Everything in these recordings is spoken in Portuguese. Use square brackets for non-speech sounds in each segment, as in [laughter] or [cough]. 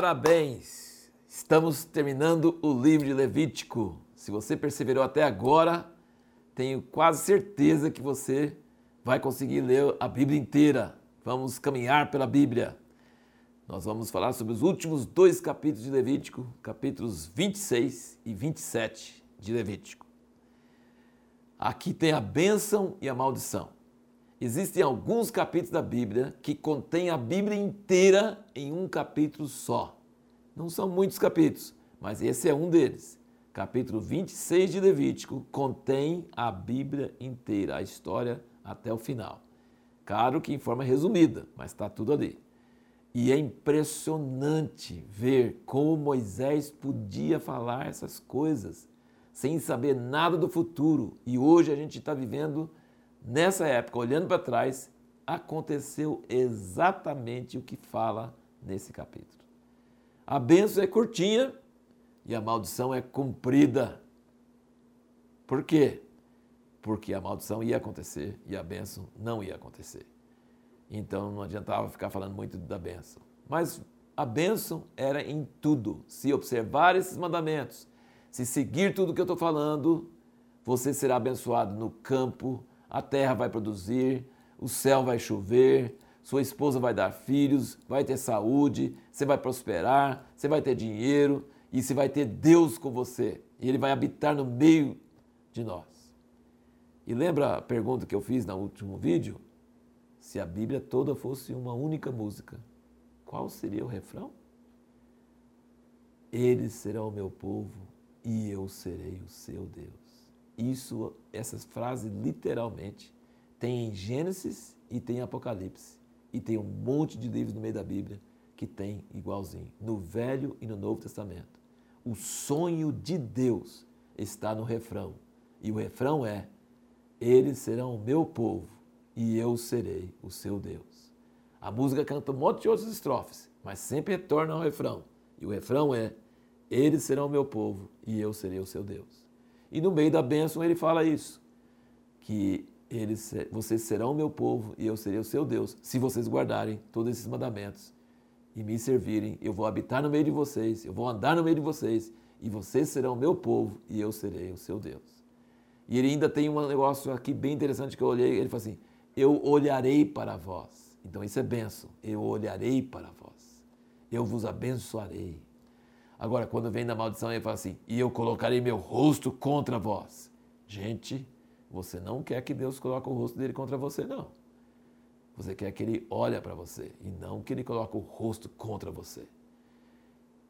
Parabéns! Estamos terminando o livro de Levítico. Se você perseverou até agora, tenho quase certeza que você vai conseguir ler a Bíblia inteira. Vamos caminhar pela Bíblia. Nós vamos falar sobre os últimos dois capítulos de Levítico, capítulos 26 e 27 de Levítico. Aqui tem a bênção e a maldição. Existem alguns capítulos da Bíblia que contêm a Bíblia inteira em um capítulo só. Não são muitos capítulos, mas esse é um deles. Capítulo 26 de Levítico contém a Bíblia inteira, a história até o final. Claro que em forma resumida, mas está tudo ali. E é impressionante ver como Moisés podia falar essas coisas sem saber nada do futuro. E hoje a gente está vivendo nessa época, olhando para trás, aconteceu exatamente o que fala nesse capítulo. A bênção é curtinha e a maldição é cumprida. Por quê? Porque a maldição ia acontecer e a bênção não ia acontecer. Então não adiantava ficar falando muito da bênção. Mas a bênção era em tudo. Se observar esses mandamentos, se seguir tudo que eu estou falando, você será abençoado no campo, a terra vai produzir, o céu vai chover, sua esposa vai dar filhos, vai ter saúde, você vai prosperar, você vai ter dinheiro e você vai ter Deus com você. E Ele vai habitar no meio de nós. E lembra a pergunta que eu fiz no último vídeo? Se a Bíblia toda fosse uma única música, qual seria o refrão? Eles serão o meu povo e eu serei o seu Deus. Isso, essas frases literalmente tem em Gênesis e tem em Apocalipse. E tem um monte de livros no meio da Bíblia que tem igualzinho, no Velho e no Novo Testamento. O sonho de Deus está no refrão. E o refrão é: Eles serão o meu povo e eu serei o seu Deus. A música canta um monte de outras estrofes, mas sempre retorna ao refrão. E o refrão é: eles serão o meu povo e eu serei o seu Deus. E no meio da bênção ele fala isso, que eles, vocês serão o meu povo e eu serei o seu Deus, se vocês guardarem todos esses mandamentos e me servirem. Eu vou habitar no meio de vocês, eu vou andar no meio de vocês e vocês serão o meu povo e eu serei o seu Deus. E ele ainda tem um negócio aqui bem interessante que eu olhei, ele fala assim, eu olharei para vós. Então isso é benção, eu olharei para vós, eu vos abençoarei. Agora, quando vem da maldição, ele fala assim: e eu colocarei meu rosto contra vós. Gente, você não quer que Deus coloque o rosto dele contra você, não. Você quer que ele olhe para você e não que ele coloque o rosto contra você.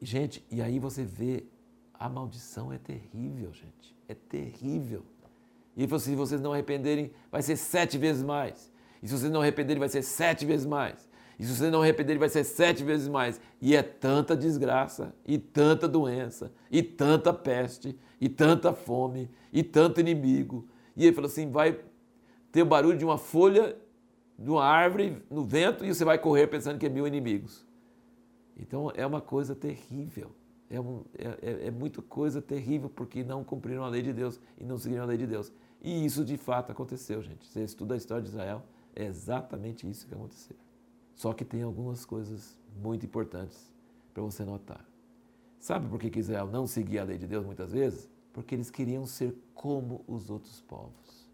Gente, e aí você vê, a maldição é terrível, gente. É terrível. E assim, se vocês não arrependerem, vai ser sete vezes mais. E se vocês não arrependerem, vai ser sete vezes mais. E se você não arrepender, ele vai ser sete vezes mais. E é tanta desgraça, e tanta doença, e tanta peste, e tanta fome, e tanto inimigo. E ele falou assim: vai ter o barulho de uma folha de uma árvore no vento e você vai correr pensando que é mil inimigos. Então é uma coisa terrível. É, um, é, é, é muita coisa terrível porque não cumpriram a lei de Deus e não seguiram a lei de Deus. E isso de fato aconteceu, gente. Você estuda a história de Israel, é exatamente isso que aconteceu. Só que tem algumas coisas muito importantes para você notar. Sabe por que Israel não seguia a lei de Deus muitas vezes? Porque eles queriam ser como os outros povos.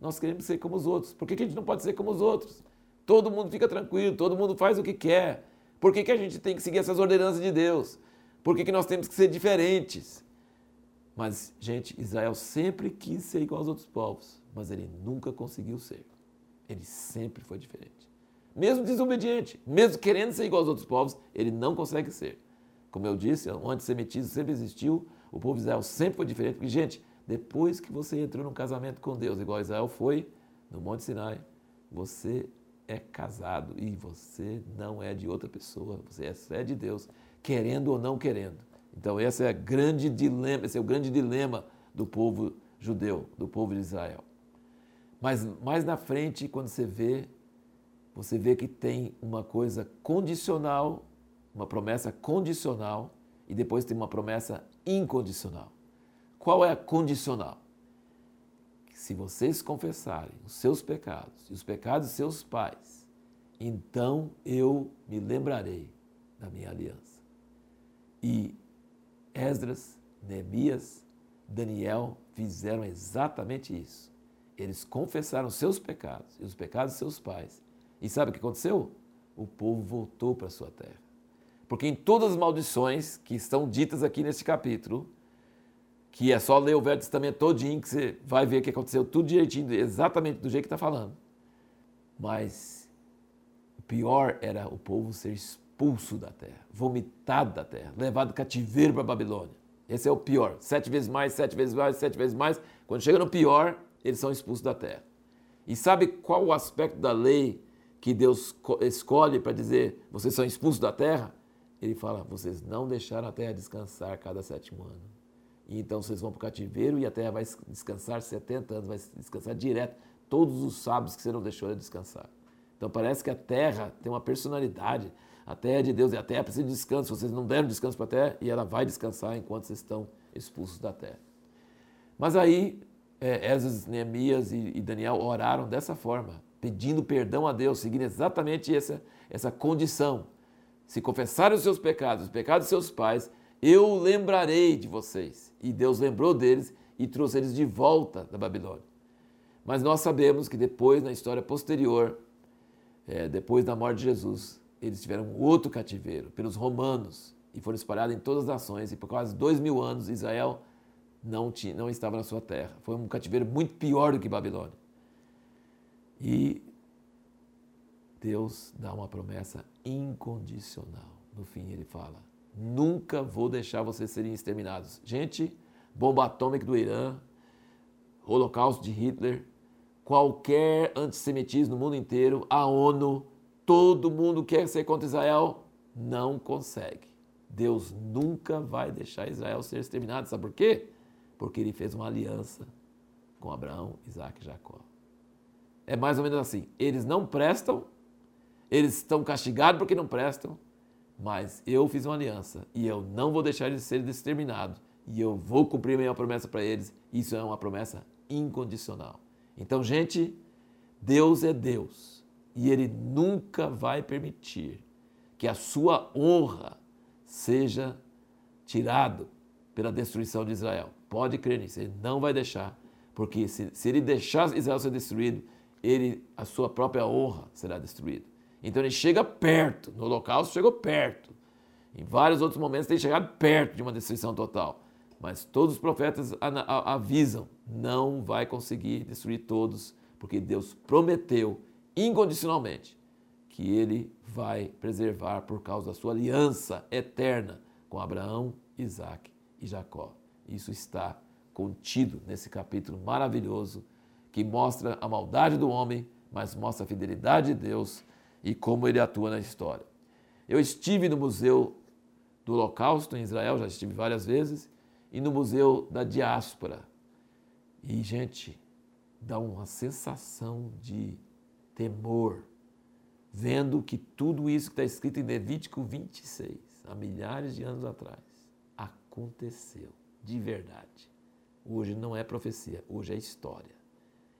Nós queremos ser como os outros. Por que a gente não pode ser como os outros? Todo mundo fica tranquilo, todo mundo faz o que quer. Por que, a gente tem que seguir essas ordenanças de Deus? Por que nós temos que ser diferentes? Mas, gente, Israel sempre quis ser igual aos outros povos, mas ele nunca conseguiu ser. Ele sempre foi diferente. Mesmo desobediente, mesmo querendo ser igual aos outros povos, ele não consegue ser. Como eu disse, o antissemitismo sempre existiu, o povo de Israel sempre foi diferente, porque, gente, depois que você entrou num casamento com Deus, igual Israel foi no Monte Sinai, você é casado e você não é de outra pessoa, você é de Deus, querendo ou não querendo. Então esse é, grande dilema, esse é o grande dilema do povo judeu, do povo de Israel. Mas mais na frente, quando você vê você vê que tem uma coisa condicional, uma promessa condicional e depois tem uma promessa incondicional. Qual é a condicional? se vocês confessarem os seus pecados e os pecados de seus pais, então eu me lembrarei da minha aliança. E Esdras, Neemias, Daniel fizeram exatamente isso. Eles confessaram seus pecados e os pecados de seus pais. E sabe o que aconteceu? O povo voltou para sua terra. Porque em todas as maldições que estão ditas aqui neste capítulo, que é só ler o Velho Testamento todinho que você vai ver que aconteceu tudo direitinho, exatamente do jeito que está falando. Mas o pior era o povo ser expulso da terra, vomitado da terra, levado cativeiro para a Babilônia. Esse é o pior. Sete vezes mais, sete vezes mais, sete vezes mais. Quando chega no pior, eles são expulsos da terra. E sabe qual o aspecto da lei que Deus escolhe para dizer vocês são expulsos da terra? Ele fala: vocês não deixaram a terra descansar cada sétimo ano. E então vocês vão para o cativeiro e a terra vai descansar 70 anos, vai descansar direto todos os sábados que você não deixou ela descansar. Então parece que a terra tem uma personalidade. A terra é de Deus e a terra precisa de descanso. Vocês não deram descanso para a terra e ela vai descansar enquanto vocês estão expulsos da terra. Mas aí, é, Esdras, Neemias e, e Daniel oraram dessa forma, pedindo perdão a Deus, seguindo exatamente essa, essa condição. Se confessarem os seus pecados, os pecados de seus pais, eu lembrarei de vocês. E Deus lembrou deles e trouxe eles de volta da Babilônia. Mas nós sabemos que depois, na história posterior, é, depois da morte de Jesus, eles tiveram outro cativeiro pelos romanos e foram espalhados em todas as nações. E por quase dois mil anos, Israel não, tinha, não estava na sua terra. Foi um cativeiro muito pior do que Babilônia. E Deus dá uma promessa incondicional. No fim, ele fala: Nunca vou deixar vocês serem exterminados. Gente, bomba atômica do Irã, holocausto de Hitler, qualquer antissemitismo no mundo inteiro, a ONU, todo mundo quer ser contra Israel, não consegue. Deus nunca vai deixar Israel ser exterminado. Sabe por quê? Porque ele fez uma aliança com Abraão, Isaac e Jacó. É mais ou menos assim: eles não prestam, eles estão castigados porque não prestam, mas eu fiz uma aliança e eu não vou deixar eles serem exterminados e eu vou cumprir minha promessa para eles. Isso é uma promessa incondicional. Então, gente, Deus é Deus e Ele nunca vai permitir que a sua honra seja tirado pela destruição de Israel. Pode crer nisso, Ele não vai deixar, porque se, se Ele deixar Israel ser destruído, ele, a sua própria honra será destruída. Então ele chega perto, no holocausto chegou perto. Em vários outros momentos tem chegado perto de uma destruição total. Mas todos os profetas avisam: não vai conseguir destruir todos, porque Deus prometeu incondicionalmente que ele vai preservar por causa da sua aliança eterna com Abraão, Isaac e Jacó. Isso está contido nesse capítulo maravilhoso que mostra a maldade do homem, mas mostra a fidelidade de Deus e como ele atua na história. Eu estive no Museu do Holocausto em Israel, já estive várias vezes, e no Museu da Diáspora. E, gente, dá uma sensação de temor, vendo que tudo isso que está escrito em Levítico 26, há milhares de anos atrás, aconteceu de verdade. Hoje não é profecia, hoje é história.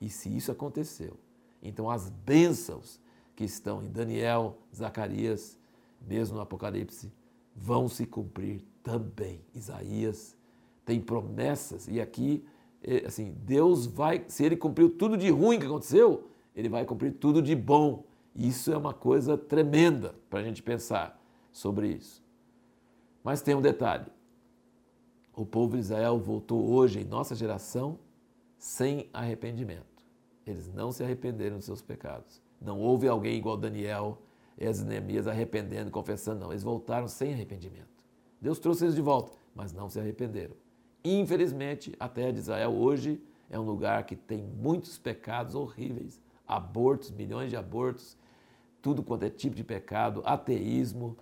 E se isso aconteceu, então as bênçãos que estão em Daniel, Zacarias, mesmo no Apocalipse, vão se cumprir também. Isaías tem promessas e aqui, é, assim, Deus vai, se ele cumpriu tudo de ruim que aconteceu, ele vai cumprir tudo de bom. Isso é uma coisa tremenda para a gente pensar sobre isso. Mas tem um detalhe: o povo de Israel voltou hoje, em nossa geração, sem arrependimento. Eles não se arrependeram dos seus pecados. Não houve alguém igual Daniel e as Neemias arrependendo, confessando, não. Eles voltaram sem arrependimento. Deus trouxe eles de volta, mas não se arrependeram. Infelizmente, a terra de Israel hoje é um lugar que tem muitos pecados horríveis, abortos, milhões de abortos, tudo quanto é tipo de pecado, ateísmo,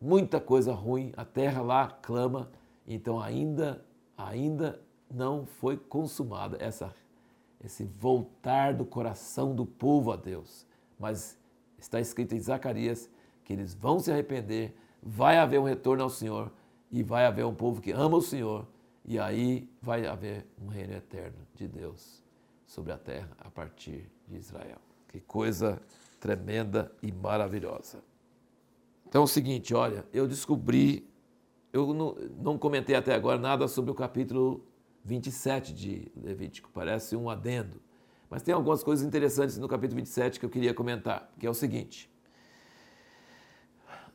muita coisa ruim. A terra lá clama, então ainda ainda não foi consumada essa esse voltar do coração do povo a Deus. Mas está escrito em Zacarias que eles vão se arrepender, vai haver um retorno ao Senhor e vai haver um povo que ama o Senhor e aí vai haver um reino eterno de Deus sobre a terra a partir de Israel. Que coisa tremenda e maravilhosa. Então é o seguinte, olha, eu descobri eu não, não comentei até agora nada sobre o capítulo 27 de Levítico, parece um adendo. Mas tem algumas coisas interessantes no capítulo 27 que eu queria comentar, que é o seguinte: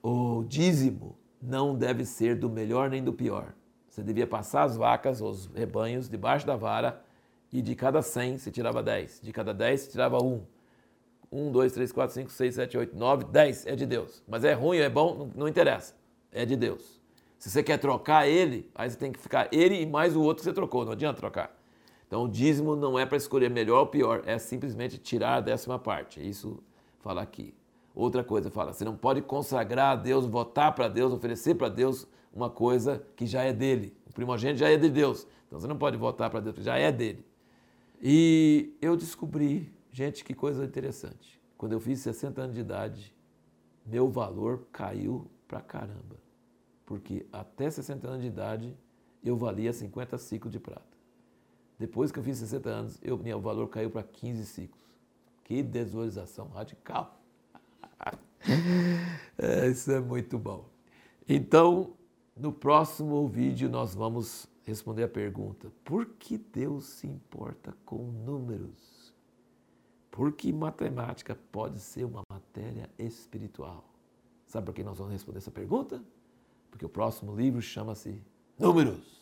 o dízimo não deve ser do melhor nem do pior. Você devia passar as vacas, os rebanhos, debaixo da vara, e de cada 100 você tirava 10, de cada 10 você tirava 1. 1, 2, 3, 4, 5, 6, 7, 8, 9, 10 é de Deus. Mas é ruim, é bom, não, interessa. É de Deus. Se você quer trocar ele, aí você tem que ficar ele e mais o outro que você trocou, não adianta trocar. Então o dízimo não é para escolher melhor ou pior, é simplesmente tirar a décima parte. Isso fala aqui. Outra coisa fala, você não pode consagrar a Deus, votar para Deus, oferecer para Deus uma coisa que já é dele. O primogênito já é de Deus. Então você não pode votar para Deus, já é dele. E eu descobri, gente, que coisa interessante. Quando eu fiz 60 anos de idade, meu valor caiu pra caramba. Porque até 60 anos de idade eu valia 50 ciclos de prata. Depois que eu fiz 60 anos, eu, meu valor caiu para 15 ciclos. Que desvalorização radical. [laughs] é, isso é muito bom. Então, no próximo vídeo nós vamos responder a pergunta: por que Deus se importa com números? Porque matemática pode ser uma matéria espiritual. Sabe por que nós vamos responder essa pergunta? Porque o próximo livro chama-se Números.